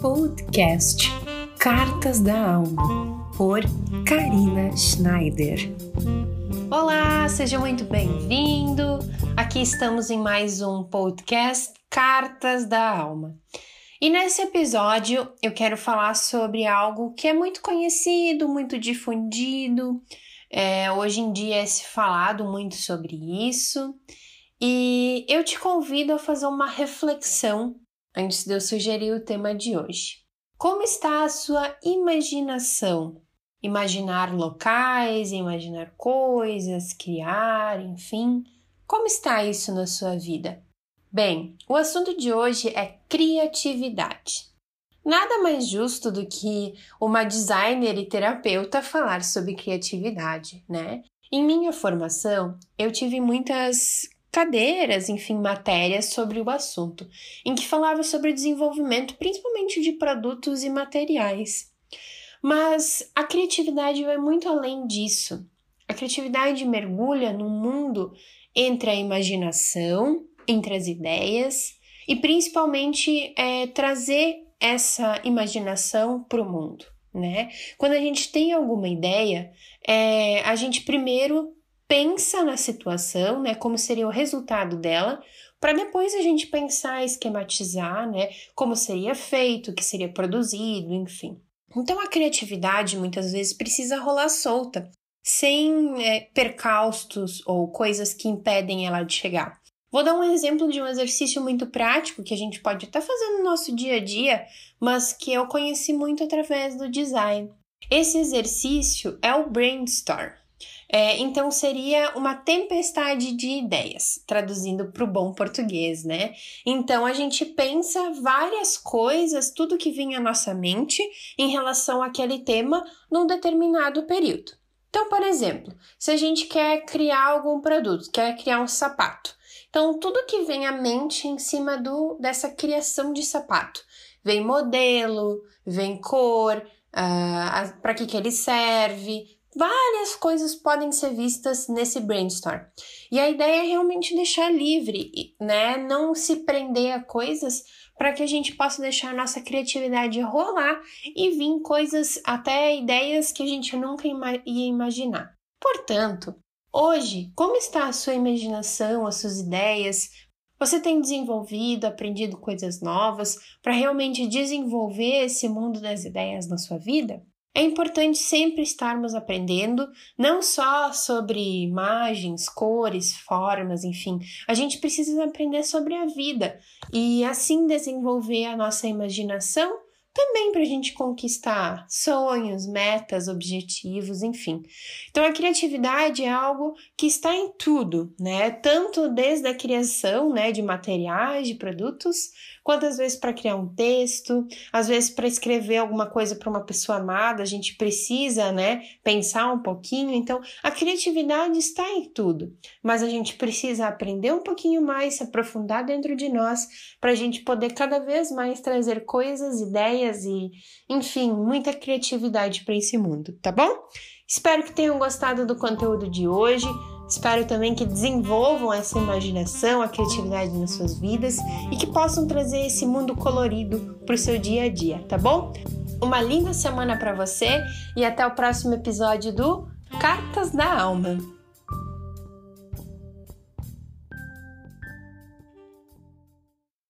Podcast Cartas da Alma, por Karina Schneider. Olá, seja muito bem-vindo. Aqui estamos em mais um podcast Cartas da Alma. E nesse episódio eu quero falar sobre algo que é muito conhecido, muito difundido. É, hoje em dia é se falado muito sobre isso. E eu te convido a fazer uma reflexão antes de eu sugerir o tema de hoje. Como está a sua imaginação? Imaginar locais, imaginar coisas, criar, enfim. Como está isso na sua vida? Bem, o assunto de hoje é criatividade. Nada mais justo do que uma designer e terapeuta falar sobre criatividade, né? Em minha formação, eu tive muitas cadeiras, enfim, matérias sobre o assunto, em que falava sobre desenvolvimento principalmente de produtos e materiais. Mas a criatividade vai muito além disso. A criatividade mergulha no mundo entre a imaginação, entre as ideias e principalmente é, trazer essa imaginação para o mundo. Né? Quando a gente tem alguma ideia, é, a gente primeiro pensa na situação, né, como seria o resultado dela, para depois a gente pensar, esquematizar, né, como seria feito, o que seria produzido, enfim. Então a criatividade muitas vezes precisa rolar solta, sem é, ou coisas que impedem ela de chegar. Vou dar um exemplo de um exercício muito prático que a gente pode estar fazendo no nosso dia a dia, mas que eu conheci muito através do design. Esse exercício é o brainstorm. É, então seria uma tempestade de ideias, traduzindo para o bom português, né? Então a gente pensa várias coisas, tudo que vem à nossa mente em relação àquele tema num determinado período. Então, por exemplo, se a gente quer criar algum produto, quer criar um sapato, então tudo que vem à mente em cima do dessa criação de sapato, vem modelo, vem cor, uh, para que que ele serve, Várias coisas podem ser vistas nesse brainstorm. E a ideia é realmente deixar livre, né? Não se prender a coisas para que a gente possa deixar nossa criatividade rolar e vir coisas, até ideias que a gente nunca ima ia imaginar. Portanto, hoje, como está a sua imaginação, as suas ideias? Você tem desenvolvido, aprendido coisas novas para realmente desenvolver esse mundo das ideias na sua vida? É importante sempre estarmos aprendendo, não só sobre imagens, cores, formas, enfim. A gente precisa aprender sobre a vida e assim desenvolver a nossa imaginação também para a gente conquistar sonhos, metas, objetivos, enfim. Então a criatividade é algo que está em tudo, né? Tanto desde a criação, né, de materiais, de produtos, quanto às vezes para criar um texto, às vezes para escrever alguma coisa para uma pessoa amada, a gente precisa, né, pensar um pouquinho. Então a criatividade está em tudo, mas a gente precisa aprender um pouquinho mais, se aprofundar dentro de nós, para a gente poder cada vez mais trazer coisas, ideias ideias e, enfim, muita criatividade para esse mundo, tá bom? Espero que tenham gostado do conteúdo de hoje. Espero também que desenvolvam essa imaginação, a criatividade nas suas vidas e que possam trazer esse mundo colorido para o seu dia a dia, tá bom? Uma linda semana para você e até o próximo episódio do Cartas da Alma.